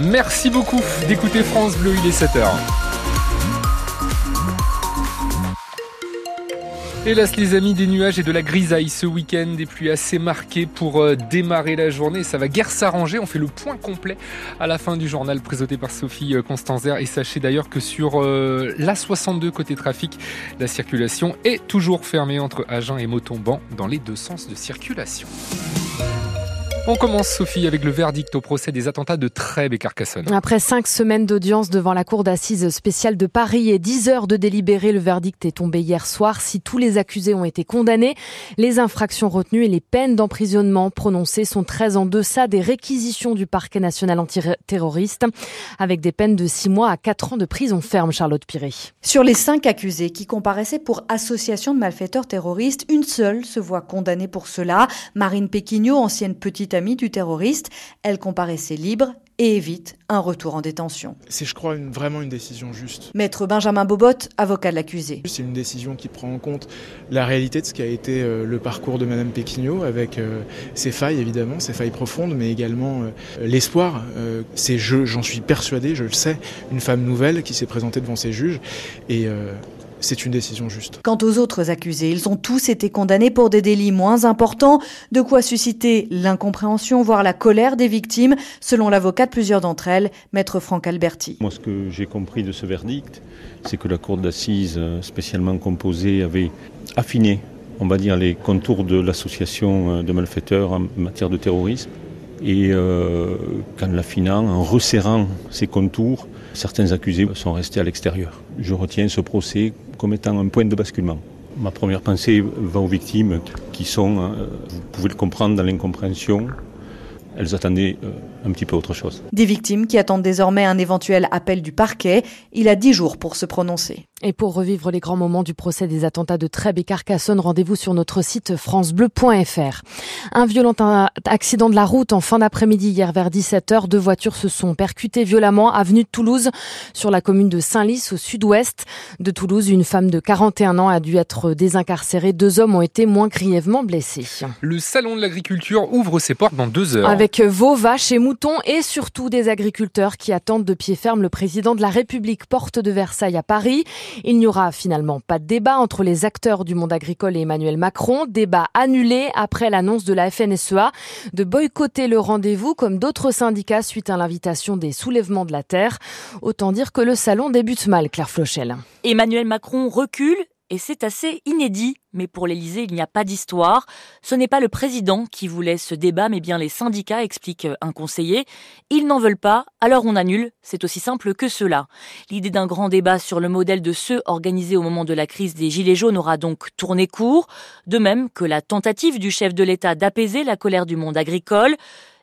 Merci beaucoup d'écouter France Bleu, il est 7h. Hélas les amis, des nuages et de la grisaille ce week-end, des pluies assez marquées pour euh, démarrer la journée. Ça va guère s'arranger, on fait le point complet à la fin du journal présenté par Sophie euh, Constanzer. Et sachez d'ailleurs que sur euh, l'A62 côté trafic, la circulation est toujours fermée entre Agen et Montauban dans les deux sens de circulation. On commence, Sophie, avec le verdict au procès des attentats de Trèbes et Carcassonne. Après cinq semaines d'audience devant la Cour d'assises spéciale de Paris et dix heures de délibéré, le verdict est tombé hier soir. Si tous les accusés ont été condamnés, les infractions retenues et les peines d'emprisonnement prononcées sont très en deçà des réquisitions du parquet national antiterroriste, avec des peines de six mois à quatre ans de prison ferme, Charlotte Piré. Sur les cinq accusés qui comparaissaient pour association de malfaiteurs terroristes, une seule se voit condamnée pour cela. Marine Péquignot, ancienne petite amie du terroriste. Elle comparaissait libre et évite un retour en détention. C'est, je crois, vraiment une décision juste. Maître Benjamin Bobot, avocat de l'accusé. C'est une décision qui prend en compte la réalité de ce qui a été euh, le parcours de Madame Péquignot, avec euh, ses failles évidemment, ses failles profondes, mais également euh, l'espoir. c'est, j'en suis persuadé, je le sais, une femme nouvelle qui s'est présentée devant ses juges et c'est une décision juste. Quant aux autres accusés, ils ont tous été condamnés pour des délits moins importants, de quoi susciter l'incompréhension, voire la colère des victimes, selon l'avocat de plusieurs d'entre elles, maître Franck Alberti. Moi, ce que j'ai compris de ce verdict, c'est que la cour d'assises euh, spécialement composée avait affiné, on va dire, les contours de l'association euh, de malfaiteurs en matière de terrorisme. Et euh, qu'en l'affinant, en resserrant ces contours, certains accusés sont restés à l'extérieur. Je retiens ce procès comme étant un point de basculement. Ma première pensée va aux victimes qui sont, euh, vous pouvez le comprendre, dans l'incompréhension. Elles attendaient euh, un petit peu autre chose. Des victimes qui attendent désormais un éventuel appel du parquet. Il a dix jours pour se prononcer. Et pour revivre les grands moments du procès des attentats de Trèbes et Carcassonne, rendez-vous sur notre site francebleu.fr. Un violent accident de la route en fin d'après-midi hier vers 17h. Deux voitures se sont percutées violemment avenue de Toulouse sur la commune de Saint-Lys au sud-ouest de Toulouse. Une femme de 41 ans a dû être désincarcérée. Deux hommes ont été moins grièvement blessés. Le salon de l'agriculture ouvre ses portes dans deux heures. Avec veaux, vaches et moutons et surtout des agriculteurs qui attendent de pied ferme le président de la République porte de Versailles à Paris. Il n'y aura finalement pas de débat entre les acteurs du monde agricole et Emmanuel Macron. Débat annulé après l'annonce de la FNSEA de boycotter le rendez-vous comme d'autres syndicats suite à l'invitation des soulèvements de la terre. Autant dire que le salon débute mal, Claire Flochel. Emmanuel Macron recule et c'est assez inédit. Mais pour l'Élysée, il n'y a pas d'histoire. Ce n'est pas le président qui voulait ce débat, mais bien les syndicats, explique un conseiller. Ils n'en veulent pas, alors on annule. C'est aussi simple que cela. L'idée d'un grand débat sur le modèle de ceux organisés au moment de la crise des Gilets jaunes aura donc tourné court, de même que la tentative du chef de l'État d'apaiser la colère du monde agricole.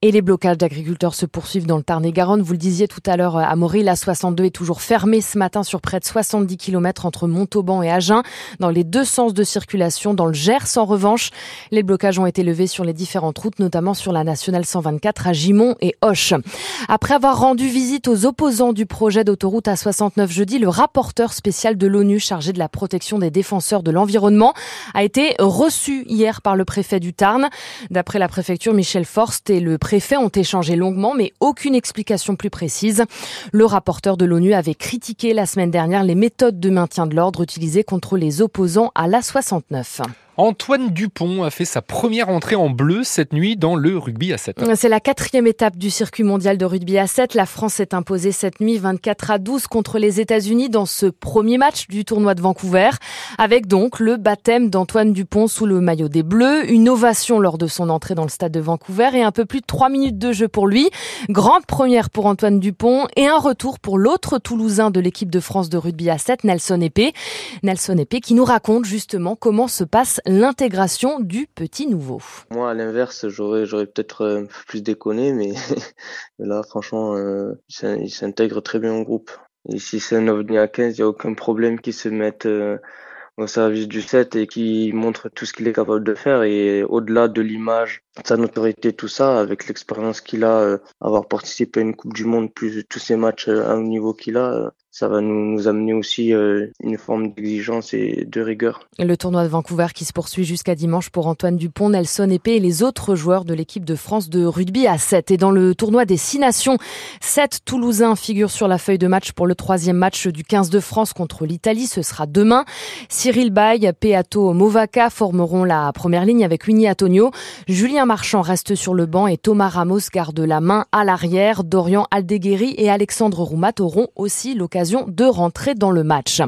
Et les blocages d'agriculteurs se poursuivent dans le Tarn-et-Garonne. Vous le disiez tout à l'heure à Maury, la 62 est toujours fermée ce matin sur près de 70 km entre Montauban et Agen, dans les deux sens de circulation. Dans le Gers, en revanche, les blocages ont été levés sur les différentes routes, notamment sur la nationale 124 à Gimont et Hoche. Après avoir rendu visite aux opposants du projet d'autoroute A69 jeudi, le rapporteur spécial de l'ONU chargé de la protection des défenseurs de l'environnement a été reçu hier par le préfet du Tarn. D'après la préfecture, Michel Forst et le préfets ont échangé longuement, mais aucune explication plus précise. Le rapporteur de l'ONU avait critiqué la semaine dernière les méthodes de maintien de l'ordre utilisées contre les opposants à l'A69. Antoine Dupont a fait sa première entrée en bleu cette nuit dans le rugby à 7. C'est la quatrième étape du circuit mondial de rugby à 7. La France s'est imposée cette nuit 24 à 12 contre les États-Unis dans ce premier match du tournoi de Vancouver, avec donc le baptême d'Antoine Dupont sous le maillot des Bleus, une ovation lors de son entrée dans le stade de Vancouver et un peu plus de 3 minutes de jeu pour lui. Grande première pour Antoine Dupont et un retour pour l'autre Toulousain de l'équipe de France de rugby à 7, Nelson Épée. Nelson Épée qui nous raconte justement comment se passe l'intégration du petit nouveau. Moi, à l'inverse, j'aurais, j'aurais peut-être un peu plus déconné, mais là, franchement, euh, il s'intègre très bien au groupe. Et si c'est un ovni à 15, il n'y a aucun problème qu'il se mette euh, au service du set et qui montre tout ce qu'il est capable de faire. Et au-delà de l'image, sa notoriété, tout ça, avec l'expérience qu'il a, euh, avoir participé à une Coupe du Monde, plus tous ces matchs à haut niveau qu'il a, ça va nous, nous amener aussi euh, une forme d'exigence et de rigueur. Le tournoi de Vancouver qui se poursuit jusqu'à dimanche pour Antoine Dupont, Nelson Épée et les autres joueurs de l'équipe de France de rugby à 7. Et dans le tournoi des Six Nations, 7 Toulousains figurent sur la feuille de match pour le troisième match du 15 de France contre l'Italie. Ce sera demain. Cyril Bay, Peato Movaca formeront la première ligne avec Winnie Antonio. Julien Marchand reste sur le banc et Thomas Ramos garde la main à l'arrière. Dorian Aldeguerri et Alexandre Roumat auront aussi l'occasion de rentrer dans le match.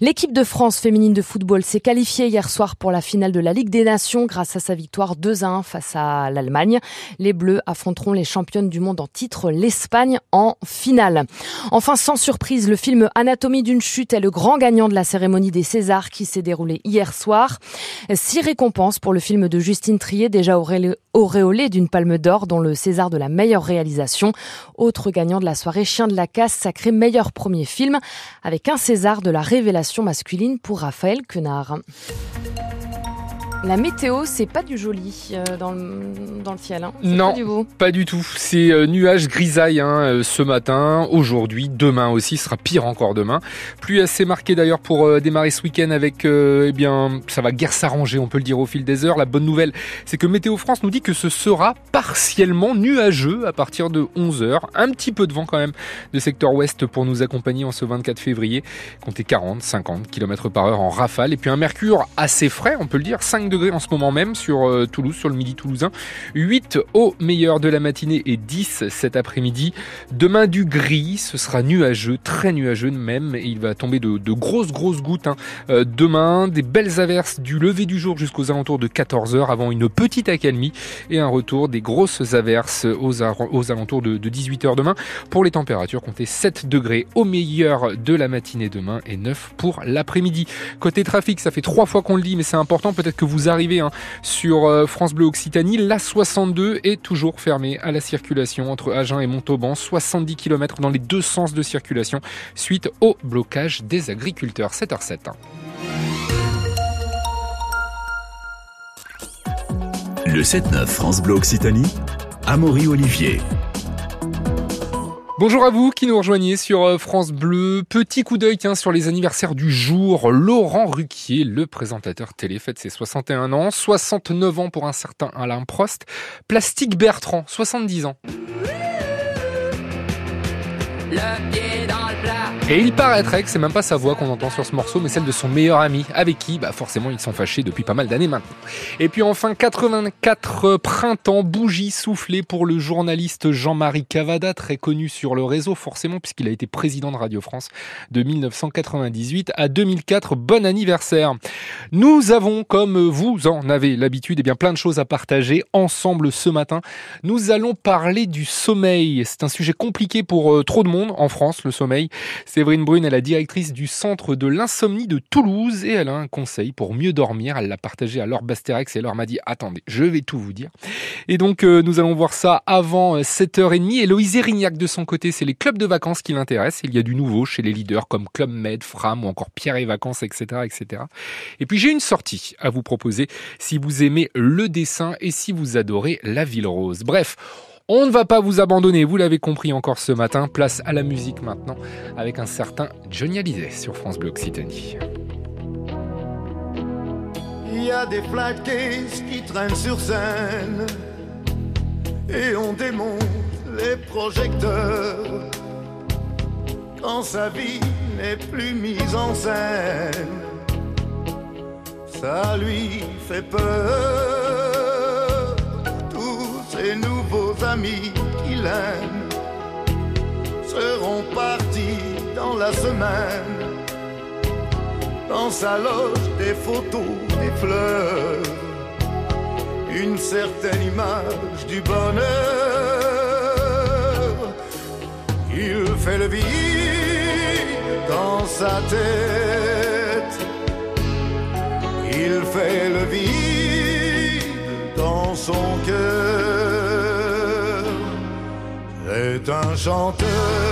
L'équipe de France féminine de football s'est qualifiée hier soir pour la finale de la Ligue des Nations grâce à sa victoire 2 à 1 face à l'Allemagne. Les Bleus affronteront les championnes du monde en titre, l'Espagne, en finale. Enfin, sans surprise, le film Anatomie d'une chute est le grand gagnant de la cérémonie des Césars qui s'est déroulée hier soir. Six récompenses pour le film de Justine Trier, déjà auréolé d'une palme d'or, dont le César de la meilleure réalisation. Autre gagnant de la soirée, Chien de la casse, sacré meilleur premier film, avec un César de la révélation masculine pour Raphaël Quenard. La météo, c'est pas du joli euh, dans, le, dans le ciel. Hein. Non, pas du, beau. pas du tout. C'est euh, nuages grisailles hein, euh, ce matin, aujourd'hui, demain aussi, ce sera pire encore demain. Pluie assez marquée d'ailleurs pour euh, démarrer ce week-end avec, eh bien, ça va guère s'arranger, on peut le dire au fil des heures. La bonne nouvelle, c'est que Météo France nous dit que ce sera partiellement nuageux à partir de 11h. Un petit peu de vent quand même de secteur ouest pour nous accompagner en ce 24 février. Comptez 40, 50 km par heure en rafale. Et puis un mercure assez frais, on peut le dire, 5 degrés en ce moment même sur euh, Toulouse, sur le midi toulousain. 8 au meilleur de la matinée et 10 cet après-midi. Demain du gris, ce sera nuageux, très nuageux même. Et il va tomber de, grosses, grosses gouttes. hein. Euh, demain, des belles averses du lever du jour jusqu'aux alentours de 14h avant une petite accalmie et un retour des grosses averses aux, alentours de, de 18h demain. Pour les températures, comptez 7 degrés au meilleur de la matinée demain et 9 pour l'après-midi. Côté trafic, ça fait trois fois qu'on le dit, mais c'est important. Peut-être que vous arrivez hein, sur euh, France Bleu Occitanie. La 62 est toujours fermée à la circulation entre Agen et Montauban. 70 km dans les deux sens de circulation suite au blocage des agriculteurs. 7h07. Le 7-9 France Bleu Occitanie, Amaury Olivier. Bonjour à vous qui nous rejoignez sur euh, France Bleu. Petit coup d'œil sur les anniversaires du jour. Laurent Ruquier, le présentateur télé, fête ses 61 ans. 69 ans pour un certain Alain Prost. Plastique Bertrand, 70 ans. Et il paraîtrait que c'est même pas sa voix qu'on entend sur ce morceau, mais celle de son meilleur ami, avec qui, bah forcément, ils sont fâchés depuis pas mal d'années maintenant. Et puis enfin, 84 printemps, bougie soufflée pour le journaliste Jean-Marie Cavada, très connu sur le réseau, forcément, puisqu'il a été président de Radio France de 1998 à 2004. Bon anniversaire. Nous avons, comme vous en avez l'habitude, eh bien plein de choses à partager ensemble ce matin. Nous allons parler du sommeil. C'est un sujet compliqué pour euh, trop de monde en France, le sommeil. Séverine Brune est la directrice du centre de l'insomnie de Toulouse et elle a un conseil pour mieux dormir. Elle l'a partagé à Laure et Laure m'a dit attendez, je vais tout vous dire. Et donc euh, nous allons voir ça avant euh, 7h30. Et Loïse Erignac de son côté, c'est les clubs de vacances qui l'intéressent. Il y a du nouveau chez les leaders comme Club Med, Fram ou encore Pierre et Vacances, etc. etc. Et puis j'ai une sortie à vous proposer si vous aimez le dessin et si vous adorez la ville rose. Bref, on ne va pas vous abandonner, vous l'avez compris encore ce matin. Place à la musique maintenant avec un certain Johnny Hallyday sur France Bleu Occitanie. Il y a des cases qui traînent sur scène et on démonte les projecteurs quand sa vie n'est plus mise en scène. Ça lui fait peur. Amis qu'il aime seront partis dans la semaine dans sa loge des photos, des fleurs, une certaine image du bonheur. Il fait le vide dans sa tête, il fait le vide dans son cœur. Un chanteur.